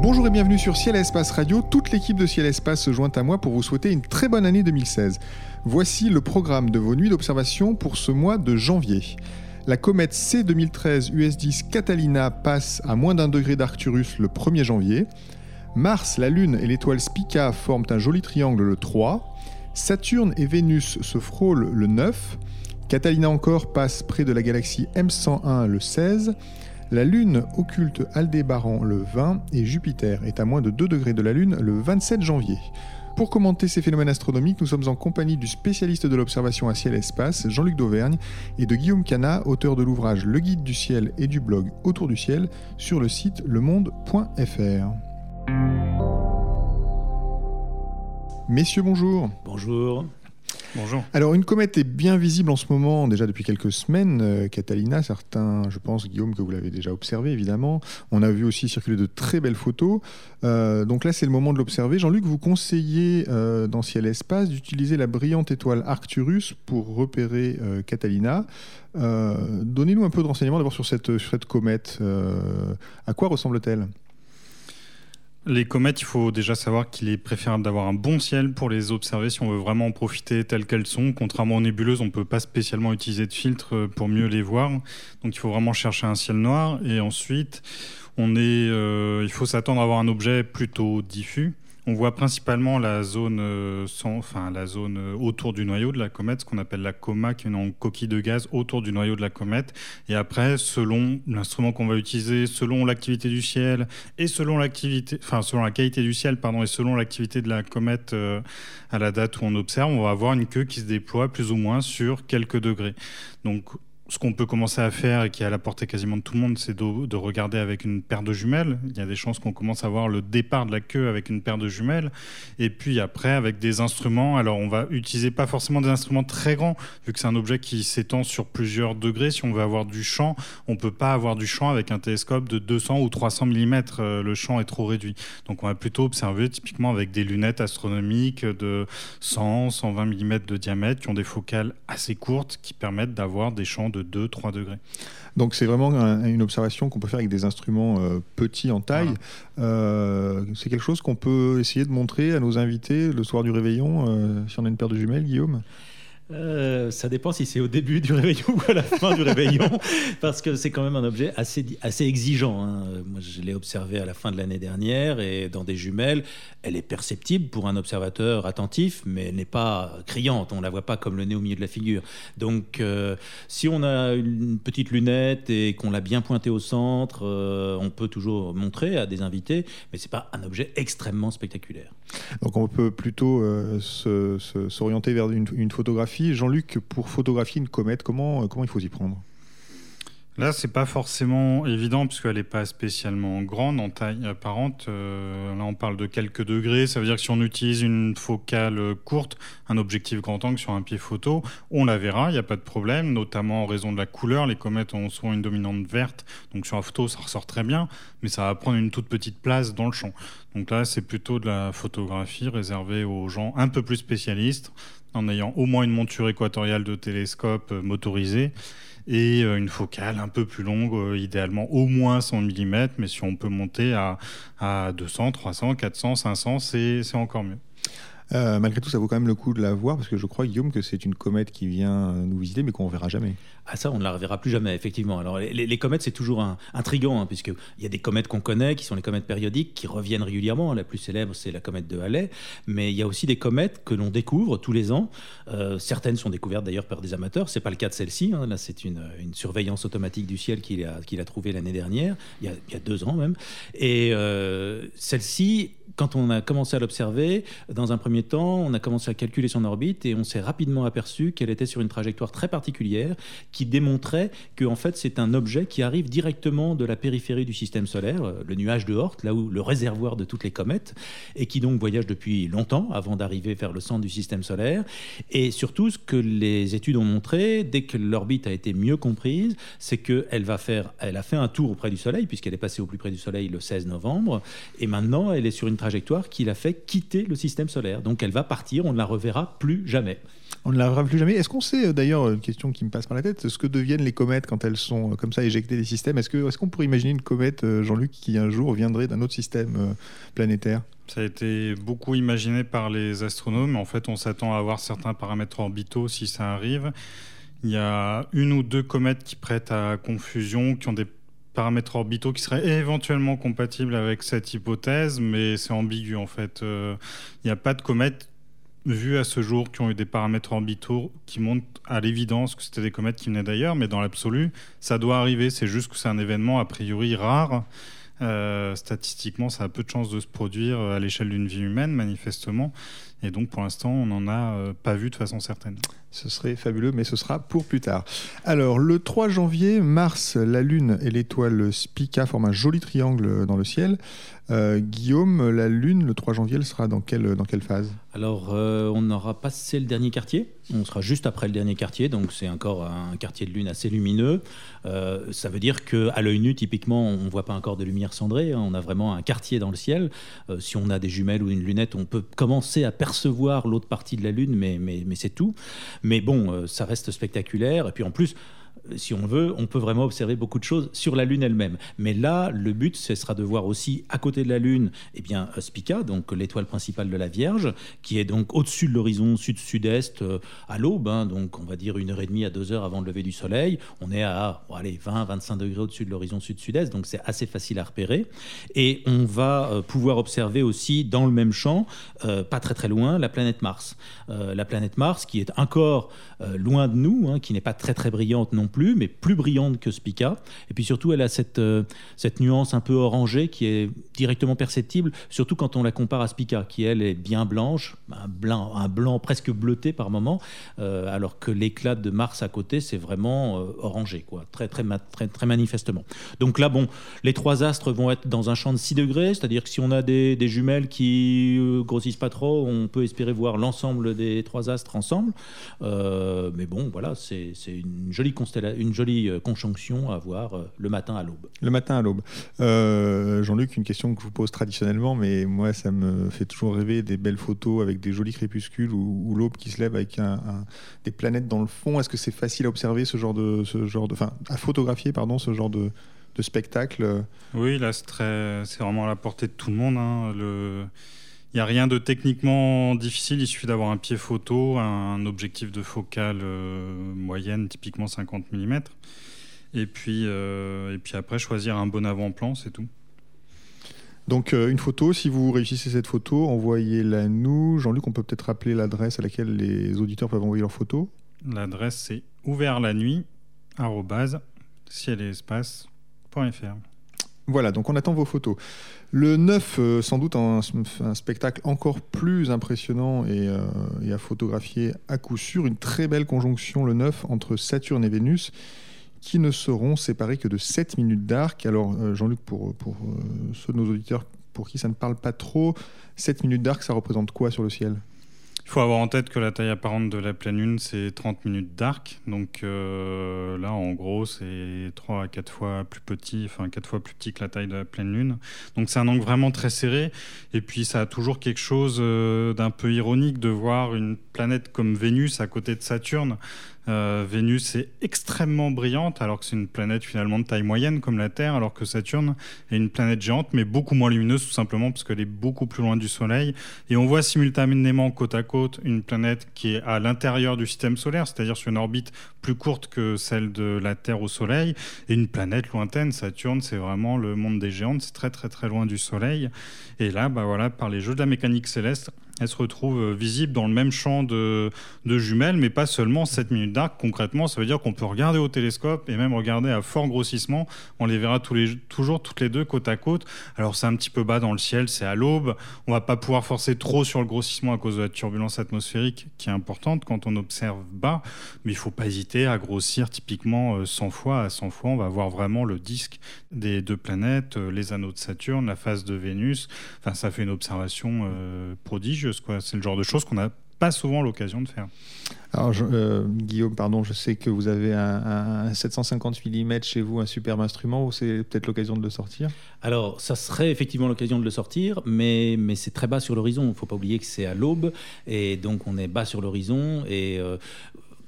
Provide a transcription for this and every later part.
Bonjour et bienvenue sur Ciel et Espace Radio. Toute l'équipe de Ciel et Espace se joint à moi pour vous souhaiter une très bonne année 2016. Voici le programme de vos nuits d'observation pour ce mois de janvier. La comète C 2013 US10 Catalina passe à moins d'un degré d'Arcturus le 1er janvier. Mars, la Lune et l'étoile Spica forment un joli triangle le 3. Saturne et Vénus se frôlent le 9. Catalina encore passe près de la galaxie M101 le 16. La Lune occulte Aldébaran le 20 et Jupiter est à moins de 2 degrés de la Lune le 27 janvier. Pour commenter ces phénomènes astronomiques, nous sommes en compagnie du spécialiste de l'observation à ciel et espace, Jean-Luc Dauvergne, et de Guillaume Cana, auteur de l'ouvrage Le Guide du ciel et du blog Autour du ciel sur le site lemonde.fr. Messieurs, bonjour. Bonjour. Bonjour. Alors, une comète est bien visible en ce moment, déjà depuis quelques semaines. Euh, Catalina, certains, je pense, Guillaume, que vous l'avez déjà observé, évidemment. On a vu aussi circuler de très belles photos. Euh, donc là, c'est le moment de l'observer. Jean-Luc, vous conseillez euh, dans Ciel Espace d'utiliser la brillante étoile Arcturus pour repérer Catalina. Donnez-nous un peu de renseignements d'abord sur cette, sur cette comète. À quoi ressemble-t-elle? Les comètes, il faut déjà savoir qu'il est préférable d'avoir un bon ciel pour les observer si on veut vraiment en profiter telles qu'elles sont. Contrairement aux nébuleuses, on ne peut pas spécialement utiliser de filtre pour mieux les voir. Donc il faut vraiment chercher un ciel noir. Et ensuite, on est, euh, il faut s'attendre à avoir un objet plutôt diffus. On voit principalement la zone, euh, euh, autour du noyau de la comète, ce qu'on appelle la coma, qui est une coquille de gaz autour du noyau de la comète. Et après, selon l'instrument qu'on va utiliser, selon l'activité du ciel et selon l'activité, enfin, selon la qualité du ciel, et selon l'activité de la comète euh, à la date où on observe, on va avoir une queue qui se déploie plus ou moins sur quelques degrés. Ce qu'on peut commencer à faire et qui est à la portée quasiment de tout le monde, c'est de, de, regarder avec une paire de jumelles. Il y a des chances qu'on commence à voir le départ de la queue avec une paire de jumelles. Et puis après, avec des instruments, alors on va utiliser pas forcément des instruments très grands, vu que c'est un objet qui s'étend sur plusieurs degrés. Si on veut avoir du champ, on peut pas avoir du champ avec un télescope de 200 ou 300 mm. Le champ est trop réduit. Donc on va plutôt observer typiquement avec des lunettes astronomiques de 100, 120 mm de diamètre, qui ont des focales assez courtes, qui permettent d'avoir des champs de de 2-3 degrés. Donc c'est vraiment un, une observation qu'on peut faire avec des instruments euh, petits en taille. Voilà. Euh, c'est quelque chose qu'on peut essayer de montrer à nos invités le soir du réveillon, euh, si on a une paire de jumelles, Guillaume? Euh, ça dépend si c'est au début du réveillon ou à la fin du réveillon, parce que c'est quand même un objet assez, assez exigeant. Hein. Moi, je l'ai observé à la fin de l'année dernière et dans des jumelles, elle est perceptible pour un observateur attentif, mais elle n'est pas criante. On ne la voit pas comme le nez au milieu de la figure. Donc, euh, si on a une petite lunette et qu'on l'a bien pointée au centre, euh, on peut toujours montrer à des invités, mais c'est pas un objet extrêmement spectaculaire. Donc, on peut plutôt euh, s'orienter vers une, une photographie Jean-Luc, pour photographier une comète, comment, comment il faut s'y prendre? Là, c'est pas forcément évident puisqu'elle n'est pas spécialement grande en taille apparente. Euh, là, on parle de quelques degrés. Ça veut dire que si on utilise une focale courte, un objectif grand angle sur un pied photo, on la verra, il n'y a pas de problème, notamment en raison de la couleur. Les comètes ont souvent une dominante verte, donc sur la photo, ça ressort très bien, mais ça va prendre une toute petite place dans le champ. Donc là, c'est plutôt de la photographie réservée aux gens un peu plus spécialistes, en ayant au moins une monture équatoriale de télescope motorisée et une focale un peu plus longue, idéalement au moins 100 mm, mais si on peut monter à, à 200, 300, 400, 500, c'est encore mieux. Euh, malgré tout, ça vaut quand même le coup de la voir parce que je crois, Guillaume, que c'est une comète qui vient nous visiter mais qu'on ne verra jamais. Ah ça, on ne la reverra plus jamais, effectivement. Alors les, comètes, c'est toujours un, intriguant, hein, puisqu'il y a des comètes qu'on connaît, qui sont les comètes périodiques, qui reviennent régulièrement. La plus célèbre, c'est la comète de Halley. Mais il y a aussi des comètes que l'on découvre tous les ans. Euh, certaines sont découvertes d'ailleurs par des amateurs. C'est pas le cas de celle-ci. Hein. Là, c'est une, surveillance automatique du ciel qu'il a, qu'il trouvée l'année dernière, il y, a, deux ans même. Et euh, celle-ci, quand on a commencé à l'observer, dans un premier temps, on a commencé à calculer son orbite et on s'est rapidement aperçu qu'elle était sur une trajectoire très particulière démontrait que en fait c'est un objet qui arrive directement de la périphérie du système solaire, euh, le nuage de Oort, là où le réservoir de toutes les comètes, et qui donc voyage depuis longtemps avant d'arriver vers le centre du système solaire. Et surtout, ce que les études ont montré, dès que l'orbite a été mieux comprise, c'est qu'elle va faire, elle a fait un tour auprès du Soleil puisqu'elle est passée au plus près du Soleil le 16 novembre, et maintenant elle est sur une trajectoire qui l'a fait quitter le système solaire. Donc elle va partir, on ne la reverra plus jamais. On ne la reverra plus jamais. Est-ce qu'on sait, euh, d'ailleurs, une question qui me passe par la tête, ce que deviennent les comètes quand elles sont euh, comme ça éjectées des systèmes Est-ce qu'on est qu'on pourrait imaginer une comète, euh, Jean-Luc, qui un jour viendrait d'un autre système planétaire? Ça a été beaucoup imaginé par les astronomes. En fait, on s'attend à avoir certains paramètres orbitaux si ça arrive. Il y a une ou deux comètes qui prêtent à confusion, qui ont des paramètres orbitaux qui seraient éventuellement compatibles avec cette hypothèse, mais c'est ambigu en fait. Euh, il n'y a pas de comètes vues à ce jour qui ont eu des paramètres orbitaux qui montrent à l'évidence que c'était des comètes qui venaient d'ailleurs, mais dans l'absolu, ça doit arriver. C'est juste que c'est un événement a priori rare. Euh, statistiquement, ça a peu de chances de se produire à l'échelle d'une vie humaine, manifestement. Et donc, pour l'instant, on n'en a euh, pas vu de façon certaine. Ce serait fabuleux, mais ce sera pour plus tard. Alors, le 3 janvier, Mars, la Lune et l'étoile Spica forment un joli triangle dans le ciel. Euh, Guillaume, la Lune, le 3 janvier, elle sera dans quelle, dans quelle phase? Alors, euh, on aura passé le dernier quartier. On sera juste après le dernier quartier, donc c'est encore un quartier de Lune assez lumineux. Euh, ça veut dire qu'à l'œil nu, typiquement, on ne voit pas encore de lumière cendrée. Hein. on a vraiment un quartier dans le ciel. si on a des jumelles ou une lunette, on peut commencer à percevoir l'autre partie de la Lune, mais, mais, mais c'est tout. Mais bon, ça reste spectaculaire. Et puis en plus, si on veut, on peut vraiment observer beaucoup de choses sur la Lune elle-même. Mais là, le but, ce sera de voir aussi à côté de la Lune, eh bien, Spica, donc l'étoile principale de la Vierge, qui est donc au-dessus de l'horizon sud-sud-est euh, à l'aube, hein, donc on va dire une heure et demie à deux heures avant le lever du Soleil. On est à 20-25 degrés au-dessus de l'horizon sud-sud-est, donc c'est assez facile à repérer. Et on va euh, pouvoir observer aussi dans le même champ, euh, pas très très loin, la planète Mars. la planète Mars qui est encore loin de nous, hein, qui n'est pas très très brillante non plus, mais plus brillante que Spica. Et puis surtout, elle a cette, euh, cette nuance un peu orangée qui est directement perceptible, surtout quand on la compare à Spica, qui elle est bien blanche, un blanc, presque bleuté par moment, euh, alors que l'éclat de Mars à côté, c'est vraiment euh, orangé, quoi, très, très, très, manifestement. Donc là, bon, les trois astres vont être dans un champ de 6 degrés, c'est-à-dire que si on a des, jumelles qui grossissent pas trop, on peut espérer voir l'ensemble des trois astres ensemble. mais bon, voilà, c'est une jolie une jolie euh, conjonction à voir euh, le matin à l'aube. Le matin à l'aube. Euh, Jean-Luc, une question que je vous pose traditionnellement, mais moi, ça me fait toujours rêver des belles photos avec des jolis crépuscules ou, l'aube qui se lève avec des planètes dans le fond. Est-ce que c'est facile à observer ce genre de, ce genre de, enfin, à photographier, pardon, ce genre de, spectacle? Oui, là, c'est vraiment à la portée de tout le monde. Hein. Le il n'y a rien de techniquement difficile, il suffit d'avoir un pied photo, un objectif de focale euh, moyenne, typiquement 50 mm. Et puis, euh, et puis après, choisir un bon avant-plan, c'est tout. Donc euh, une photo, si vous réussissez cette photo, envoyez-la nous. Jean-Luc, on peut peut-être rappeler l'adresse à laquelle les auditeurs peuvent envoyer leurs photos. L'adresse c'est ouvert la nuit ciel et espace.fr. Voilà, donc on attend vos photos. Le 9, euh, sans doute un, spectacle encore plus impressionnant euh, et, à photographier à coup sûr. Une très belle conjonction, le 9, entre Saturne et Vénus, qui ne seront séparés que de 7 minutes d'arc. Alors, euh, Jean-Luc, pour, pour ceux de nos auditeurs pour qui ça ne parle pas trop, 7 minutes d'arc, ça représente quoi sur le ciel? Il faut avoir en tête que la taille apparente de la pleine lune, c'est 30 minutes d'arc. Donc euh, là, en gros, c'est 3 à 4 fois plus petit, enfin 4 fois plus petit que la taille de la pleine lune. Donc c'est un angle vraiment très serré. Et puis ça a toujours quelque chose euh, d'un peu ironique de voir une planète comme Vénus à côté de Saturne. Euh, Vénus est extrêmement brillante, alors que c'est une planète finalement de taille moyenne comme la Terre, alors que Saturne est une planète géante, mais beaucoup moins lumineuse, tout simplement parce qu'elle est beaucoup plus loin du Soleil. Et on voit simultanément côte à côte une planète qui est à l'intérieur du système solaire, c'est-à-dire sur une orbite plus courte que celle de la Terre au Soleil, et une planète lointaine. Saturne, c'est vraiment le monde des géantes, c'est très très très loin du Soleil. Et là, bah voilà, par les jeux de la mécanique céleste, elle se retrouve visible dans le même champ de, jumelles, mais pas seulement 7 minutes d'arc. Concrètement, ça veut dire qu'on peut regarder au télescope et même regarder à fort grossissement. On les verra toujours toutes les deux côte à côte. Alors c'est un petit peu bas dans le ciel, c'est à l'aube. On va pas pouvoir forcer trop sur le grossissement à cause de la turbulence atmosphérique qui est importante quand on observe bas, mais il faut pas hésiter à grossir typiquement 100 euh, fois à 100 fois. On va voir vraiment le disque des deux planètes, euh, les anneaux de Saturne, la phase de Vénus. Enfin, ça fait une observation euh, prodigieuse. C'est le genre de choses qu'on n'a pas souvent l'occasion de faire. Alors, Guillaume, pardon, je sais que vous avez un, 750 mm chez vous, un superbe instrument, ou c'est peut-être l'occasion de le sortir? Alors, ça serait effectivement l'occasion de le sortir, mais, mais c'est très bas sur l'horizon. Il ne faut pas oublier que c'est à l'aube, et donc on est bas sur l'horizon, et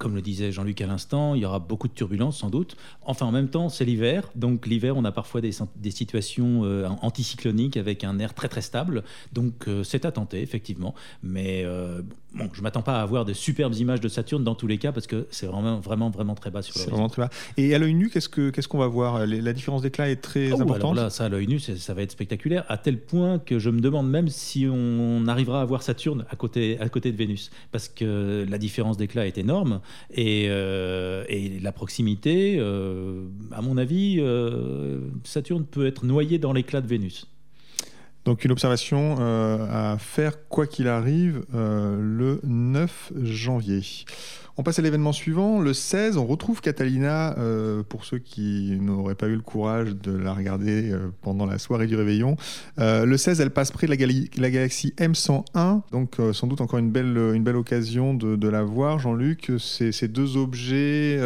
comme le disait Jean-Luc à l'instant, il y aura beaucoup de turbulences sans doute. Enfin, en même temps, c'est l'hiver. Donc, l'hiver, on a parfois des, situations euh, anticycloniques avec un air très très stable. Donc, euh, c'est à tenter, effectivement. Mais euh, bon, je ne m'attends pas à avoir de superbes images de Saturne dans tous les cas parce que c'est vraiment, vraiment, vraiment très bas sur C'est vraiment très bas. Et à l'œil nu, qu'est-ce qu'on va voir? La différence d'éclat est très oh, importante. là, ça, à l'œil nu, ça va être spectaculaire, à tel point que je me demande même si on arrivera à voir Saturne à côté, à côté de Vénus. Parce que la différence d'éclat est énorme. Euh, et, la proximité, euh, à mon avis, euh, Saturne peut être noyé dans l'éclat de Vénus. Donc une observation à faire quoi qu'il arrive le 9 janvier. On passe à l'événement suivant. Le 16, on retrouve Catalina, euh, pour ceux qui n'auraient pas eu le courage de la regarder euh, pendant la soirée du réveillon. Euh, le 16, elle passe près de la, galaxie M101, donc sans doute encore une belle, une belle occasion de, la voir. Jean-Luc, ces, ces, deux objets,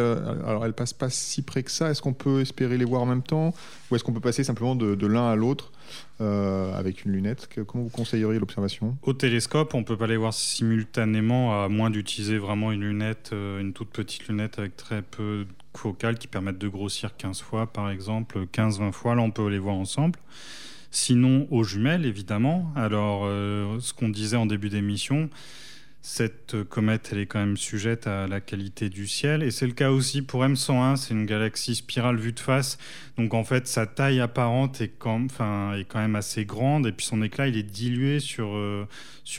alors elle passe pas si près que ça. Est-ce qu'on peut espérer les voir en même temps? Ou est-ce qu'on peut passer simplement de, l'un à l'autre? Euh, avec une lunette Comment vous conseilleriez l'observation? Au télescope, on ne peut pas les voir simultanément, à moins d'utiliser vraiment une lunette, euh, une toute petite lunette avec très peu de focales qui permettent de grossir 15 fois, par exemple, 15-20 fois. Là, on peut les voir ensemble. Sinon, aux jumelles, évidemment. Alors, euh, ce qu'on disait en début d'émission, cette comète, elle est quand même sujette à la qualité du ciel. Et c'est le cas aussi pour M101. C'est une galaxie spirale vue de face. Donc en fait, sa taille apparente est quand, même assez grande. Et puis son éclat, il est dilué sur, euh,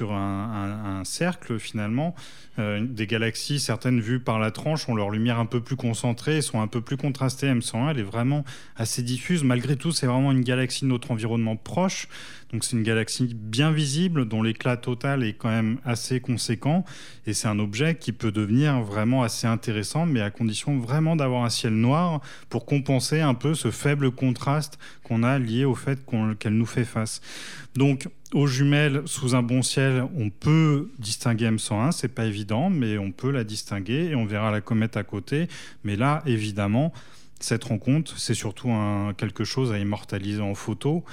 un, cercle finalement. Euh, des galaxies, certaines vues par la tranche, ont leur lumière un peu plus concentrée sont un peu plus contrastées. M101, elle est vraiment assez diffuse. Malgré tout, c'est vraiment une galaxie de notre environnement proche. Donc c'est une galaxie bien visible dont l'éclat total est quand même assez conséquent. Et c'est un objet qui peut devenir vraiment assez intéressant mais à condition vraiment d'avoir un ciel noir pour compenser un peu ce faible contraste qu'on a lié au fait qu'elle nous fait face. Donc aux jumelles sous un bon ciel, on peut distinguer M101, c'est pas évident mais on peut la distinguer et on verra la comète à côté. Mais là évidemment cette rencontre, c'est surtout quelque chose à immortaliser en photo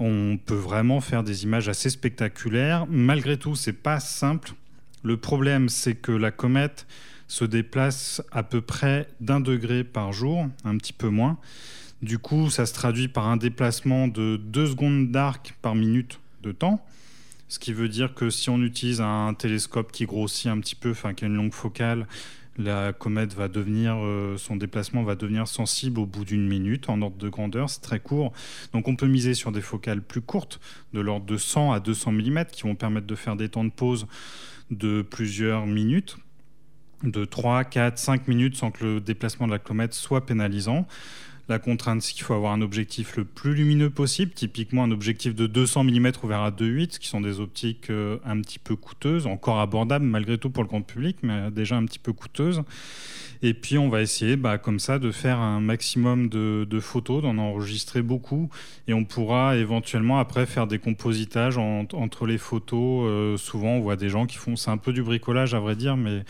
on peut vraiment faire des images assez spectaculaires. Malgré tout, c'est pas simple. Le problème, c'est que la comète se déplace à peu près d'un degré par jour, un petit peu moins. Du coup, ça se traduit par un déplacement de 2 secondes d'arc par minute de temps. Ce qui veut dire que si on utilise un télescope qui grossit un petit peu, enfin qui a une longue focale, la comète va devenir, euh, son déplacement va devenir sensible au bout d'une minute en ordre de grandeur, c'est très court. Donc on peut miser sur des focales plus courtes, de l'ordre de 100 à 200 mm, qui vont permettre de faire des temps de pause de plusieurs minutes de 3, 4, 5 minutes sans que le déplacement de la comète soit pénalisant. La contrainte, c'est qu'il faut avoir un objectif le plus lumineux possible, typiquement un objectif de 200 mm ouvert à 2.8, qui sont des optiques euh, un petit peu coûteuses, encore abordables malgré tout pour le grand public, mais déjà un petit peu coûteuses. Et puis on va essayer bah, comme ça de faire un maximum de, photos, d'en enregistrer beaucoup, et on pourra éventuellement après faire des compositages entre les photos. Euh, souvent on voit des gens qui font, c'est un peu du bricolage à vrai dire, mais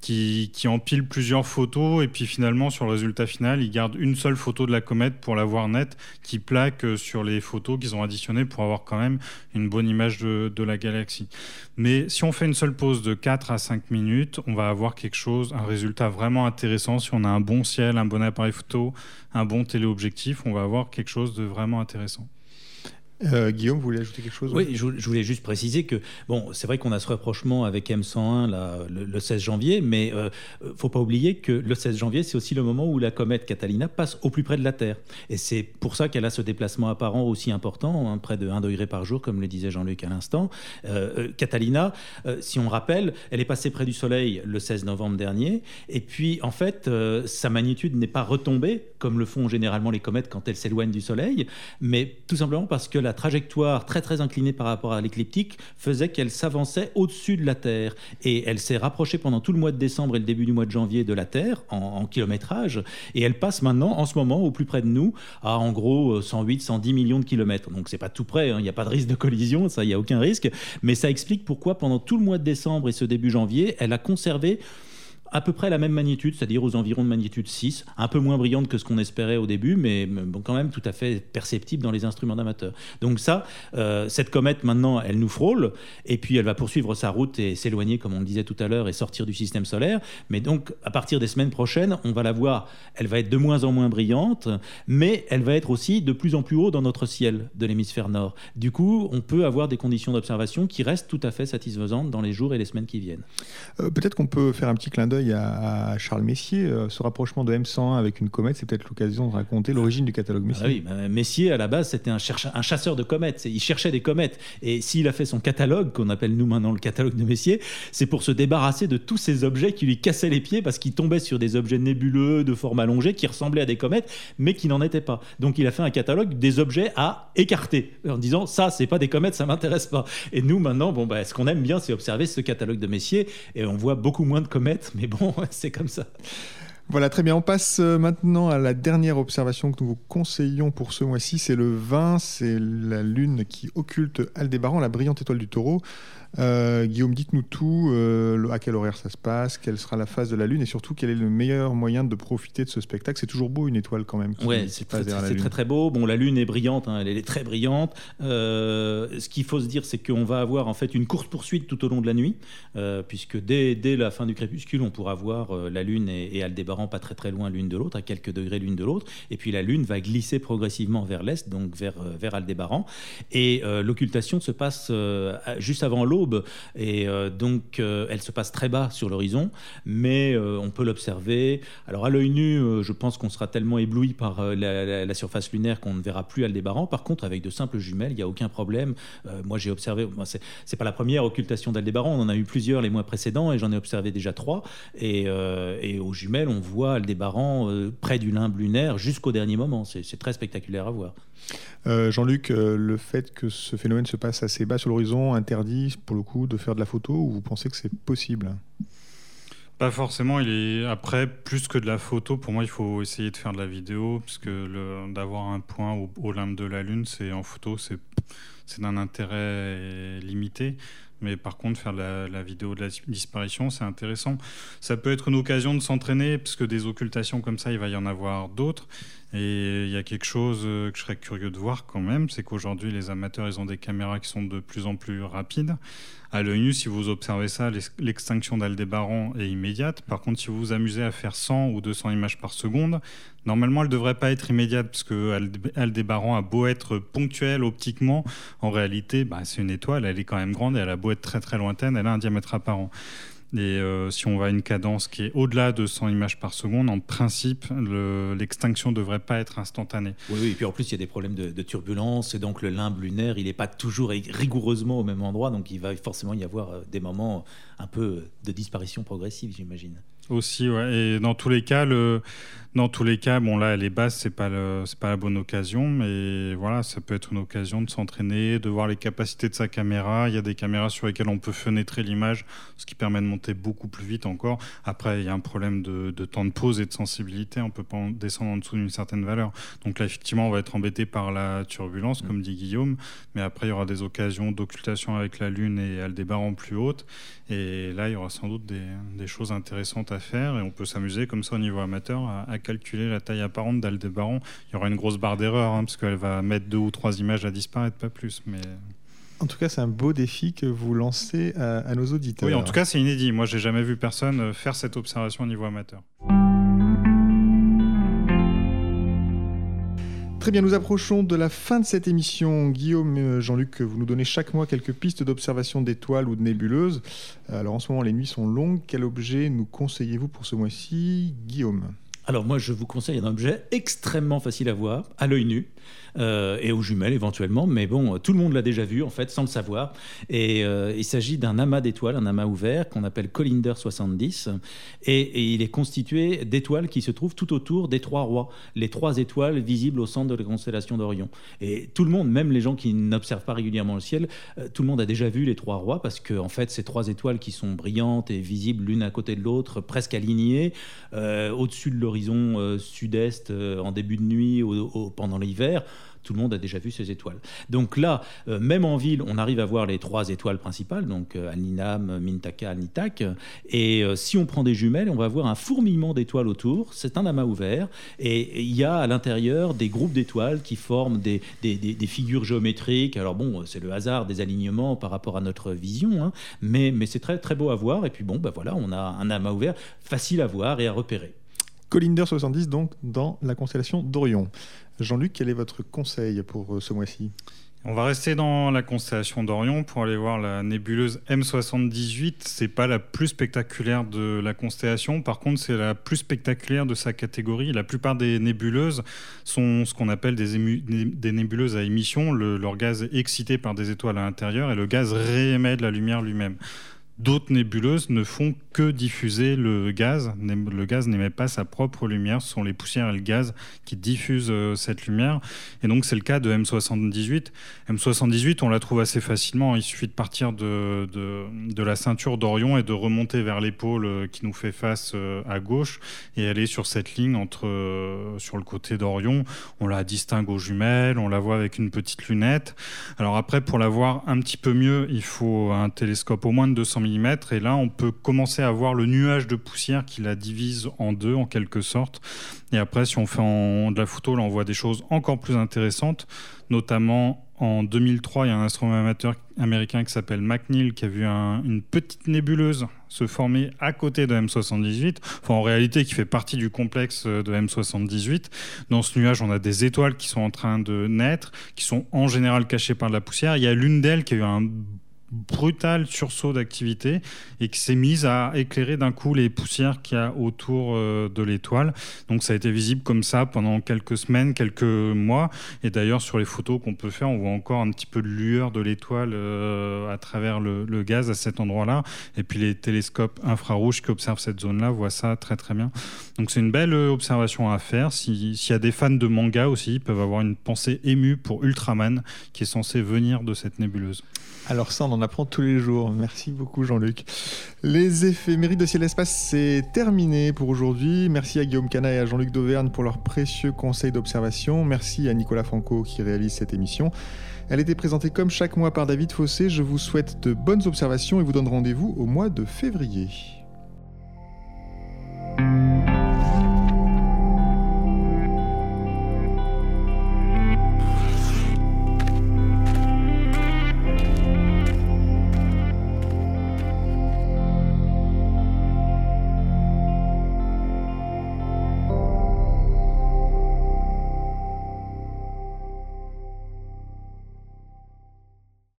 qui, qui, empile plusieurs photos et puis finalement sur le résultat final, ils gardent une seule photo de la comète pour la voir nette, qui plaque euh, sur les photos qu'ils ont additionnées pour avoir quand même une bonne image de, de, la galaxie. Mais si on fait une seule pause de 4 à 5 minutes, on va avoir quelque chose, un résultat vraiment intéressant. Si on a un bon ciel, un bon appareil photo, un bon téléobjectif, on va avoir quelque chose de vraiment intéressant. Euh, Guillaume, vous voulez ajouter quelque chose Oui, je, voulais juste préciser que, bon, c'est vrai qu'on a ce rapprochement avec M101 là, le, 16 janvier, mais ne euh, faut pas oublier que le 16 janvier, c'est aussi le moment où la comète Catalina passe au plus près de la Terre. Et c'est pour ça qu'elle a ce déplacement apparent aussi important, hein, près de 1 degré par jour, comme le disait Jean-Luc à l'instant. Euh, Catalina, si on rappelle, elle est passée près du Soleil le 16 novembre dernier, et puis en fait, sa magnitude n'est pas retombée, comme le font généralement les comètes quand elles s'éloignent du Soleil, mais tout simplement parce que la trajectoire très très inclinée par rapport à l'écliptique faisait qu'elle s'avançait au-dessus de la Terre. Et elle s'est rapprochée pendant tout le mois de décembre et le début du mois de janvier de la Terre en, kilométrage. Et elle passe maintenant, en ce moment, au plus près de nous, à en gros 108, 110 millions de kilomètres. Donc c'est pas tout près, hein. il n'y a pas de risque de collision, ça, il n'y a aucun risque. Mais ça explique pourquoi pendant tout le mois de décembre et ce début janvier, elle a conservé à peu près la même magnitude, c'est-à-dire aux environs de magnitude 6, un peu moins brillante que ce qu'on espérait au début, mais bon, quand même tout à fait perceptible dans les instruments d'amateurs. Donc ça, euh, cette comète maintenant, elle nous frôle, et puis elle va poursuivre sa route et s'éloigner, comme on le disait tout à l'heure, et sortir du système solaire. Mais donc, à partir des semaines prochaines, on va la voir, elle va être de moins en moins brillante, mais elle va être aussi de plus en plus haut dans notre ciel de l'hémisphère nord. Du coup, on peut avoir des conditions d'observation qui restent tout à fait satisfaisantes dans les jours et les semaines qui viennent. Euh, peut-être qu'on peut faire un petit clin d'œil à, Charles Messier. Euh, ce rapprochement de M101 avec une comète, c'est peut-être l'occasion de raconter l'origine du catalogue Messier. Ah oui, bah, Messier, à la base, c'était un, un, chasseur de comètes. Il cherchait des comètes. Et s'il a fait son catalogue, qu'on appelle nous maintenant le catalogue de Messier, c'est pour se débarrasser de tous ces objets qui lui cassaient les pieds parce qu'il tombait sur des objets nébuleux de forme allongée qui ressemblaient à des comètes, mais qui n'en étaient pas. Donc il a fait un catalogue des objets à écarter en disant ça, c'est pas des comètes, ça m'intéresse pas. Et nous, maintenant, bon, bah, ce qu'on aime bien, c'est observer ce catalogue de Messier. Et on voit beaucoup moins de comètes, mais bon, c'est comme ça. Voilà, très bien. On passe euh, maintenant à la dernière observation que nous vous conseillons pour ce mois-ci. C'est le 20, c'est la lune qui occulte Aldébaran, la brillante étoile du taureau. Euh, Guillaume, dites-nous tout. Euh, à quel horaire ça se passe Quelle sera la phase de la Lune Et surtout, quel est le meilleur moyen de profiter de ce spectacle? C'est toujours beau, une étoile quand même. Oui, c'est très, très, très beau. Bon, la Lune est brillante, hein, elle est très brillante. Euh, ce qu'il faut se dire, c'est qu'on va avoir en fait une course-poursuite tout au long de la nuit, puisque dès, dès, la fin du crépuscule, on pourra voir la Lune et, et, Aldébaran pas très très loin l'une de l'autre, à quelques degrés l'une de l'autre. Et puis la Lune va glisser progressivement vers l'est, donc vers, vers Aldébaran. Et l'occultation se passe juste avant l'aube et euh, donc euh, elle se passe très bas sur l'horizon, mais euh, on peut l'observer. Alors à l'œil nu, je pense qu'on sera tellement ébloui par la, surface lunaire qu'on ne verra plus Aldébaran. Par contre, avec de simples jumelles, il n'y a aucun problème. moi, j'ai observé, c'est pas la première occultation d'Aldébaran, on en a eu plusieurs les mois précédents et j'en ai observé déjà trois. Et, aux jumelles, on voit Aldébaran près du limbe lunaire jusqu'au dernier moment. C'est très spectaculaire à voir. Jean-Luc, le fait que ce phénomène se passe assez bas sur l'horizon interdit pour de faire de la photo ou vous pensez que c'est possible? Pas forcément. Il est après plus que de la photo. Pour moi, il faut essayer de faire de la vidéo, parce que d'avoir un point au, limbe de la lune, c'est en photo, c'est c'est d'un intérêt limité. Mais par contre, faire la, la vidéo de la disparition, c'est intéressant. Ça peut être une occasion de s'entraîner, parce que des occultations comme ça, il va y en avoir d'autres. Et il y a quelque chose euh, que je serais curieux de voir quand même, c'est qu'aujourd'hui, les amateurs, ils ont des caméras qui sont de plus en plus rapides. À l'œil nu, si vous observez ça, l'extinction d'Aldébaran est immédiate. Par contre, si vous vous amusez à faire 100 ou 200 images par seconde, normalement, elle ne devrait pas être immédiate, parce que Aldébaran a beau être ponctuel optiquement, en réalité, bah, c'est une étoile, elle est quand même grande et elle a beau être très très lointaine, elle a un diamètre apparent. Et euh, si on va à une cadence qui est au-delà de 100 images par seconde, en principe, l'extinction ne devrait pas être instantanée. Oui, oui, et puis en plus, il y a des problèmes de, de turbulence, et donc le limbe lunaire, il n'est pas toujours rigoureusement au même endroit, donc il va forcément y avoir euh, des moments un peu de disparition progressive, j'imagine. Aussi, ouais. Et dans tous les cas, le, dans tous les cas, bon là, elle est basse, c'est pas c'est pas la bonne occasion, mais voilà, ça peut être une occasion de s'entraîner, de voir les capacités de sa caméra. Il y a des caméras sur lesquelles on peut fenêtrer l'image, ce qui permet de monter beaucoup plus vite encore. Après, il y a un problème de, temps de pause et de sensibilité. On peut pas descendre en dessous d'une certaine valeur. Donc là, effectivement, on va être embêté par la turbulence, comme dit Guillaume. Mais après, il y aura des occasions d'occultation avec la Lune et Aldébaran plus haute. Et là, il y aura sans doute des, choses intéressantes à faire. Et on peut s'amuser comme ça au niveau amateur à calculer la taille apparente d'Aldébaran, il y aura une grosse barre d'erreur, hein, parce qu'elle va mettre deux ou trois images à disparaître, pas plus. Mais... En tout cas, c'est un beau défi que vous lancez à, nos auditeurs. Oui, en tout cas, c'est inédit. Moi, j'ai jamais vu personne euh, faire cette observation au niveau amateur. Très bien, nous approchons de la fin de cette émission. Guillaume, euh, Jean-Luc, vous nous donnez chaque mois quelques pistes d'observation d'étoiles ou de nébuleuses. Alors en ce moment, les nuits sont longues. Quel objet nous conseillez-vous pour ce mois-ci, Guillaume alors moi, je vous conseille un objet extrêmement facile à voir, à l'œil nu, euh, et aux jumelles éventuellement, mais bon, tout le monde l'a déjà vu en fait, sans le savoir. Et euh, il s'agit d'un amas d'étoiles, un amas ouvert qu'on appelle Collinder 70, et, il est constitué d'étoiles qui se trouvent tout autour des trois rois, les trois étoiles visibles au centre de la constellation d'Orion. Et tout le monde, même les gens qui n'observent pas régulièrement le ciel, euh, tout le monde a déjà vu les trois rois parce que en fait, ces trois étoiles qui sont brillantes et visibles l'une à côté de l'autre, presque alignées, au-dessus de l'horizon sud-est en début de nuit pendant l'hiver tout le monde a déjà vu ces étoiles. Donc là, euh, même en ville, on arrive à voir les trois étoiles principales, donc euh, Aninam, Mintaka, Nitak. Et euh, si on prend des jumelles, on va voir un fourmillement d'étoiles autour. C'est un amas ouvert. Et il y a à l'intérieur des groupes d'étoiles qui forment des, figures géométriques. Alors bon, c'est le hasard des alignements par rapport à notre vision, hein. mais, mais c'est très, très beau à voir. Et puis bon, ben voilà, on a un amas ouvert facile à voir et à repérer. Collinder 70, donc, dans la constellation d'Orion. Jean-Luc, quel est votre conseil pour euh, ce mois-ci? On va rester dans la constellation d'Orion pour aller voir la nébuleuse M78. C'est pas la plus spectaculaire de la constellation, par contre c'est la plus spectaculaire de sa catégorie. La plupart des nébuleuses sont ce qu'on appelle des, des, nébuleuses à émission. leur gaz est excité par des étoiles à l'intérieur et le gaz réémet de la lumière lui-même. D'autres nébuleuses ne font que diffuser le gaz. Le gaz n'émet pas sa propre lumière. Ce sont les poussières et le gaz qui diffusent euh, cette lumière. Et donc, c'est le cas de M78. M78, on la trouve assez facilement. Il suffit de partir de, de, la ceinture d'Orion et de remonter vers l'épaule euh, qui nous fait face euh, à gauche et aller sur cette ligne entre, sur le côté d'Orion. On la distingue aux jumelles, on la voit avec une petite lunette. Alors après, pour la voir un petit peu mieux, il faut un télescope au moins de 200 et là, on peut commencer à voir le nuage de poussière qui la divise en deux, en quelque sorte. Et après, si on fait de la photo, là, on voit des choses encore plus intéressantes, notamment en 2003, il y a un astronome amateur américain qui s'appelle McNeil qui a vu une petite nébuleuse se former à côté de M78, enfin en réalité qui fait partie du complexe de M78. Dans ce nuage, on a des étoiles qui sont en train de naître, qui sont en général cachées par de la poussière. Il y a l'une d'elles qui a eu un brutal sursaut d'activité et qui s'est mise à éclairer d'un coup les poussières qu'il y a autour euh, de l'étoile. Donc ça a été visible comme ça pendant quelques semaines, quelques mois. Et d'ailleurs sur les photos qu'on peut faire, on voit encore un petit peu de lueur de l'étoile euh, à travers le, gaz à cet endroit-là. Et puis les télescopes infrarouges qui observent cette zone-là voient ça très très bien. Donc c'est une belle euh, observation à faire. S'il y a des fans de manga aussi, ils peuvent avoir une pensée émue pour Ultraman qui est censé venir de cette nébuleuse. Alors ça, on en apprend tous les jours. Merci beaucoup Jean-Luc. Les éphémérides de Ciel Espace, c'est terminé pour aujourd'hui. Merci à Guillaume Cana et à Jean-Luc Dauvergne pour leurs précieux conseils d'observation. Merci à Nicolas Franco qui réalise cette émission. Elle était présentée comme chaque mois par David Fossé. Je vous souhaite de bonnes observations et vous donne rendez-vous au mois de février.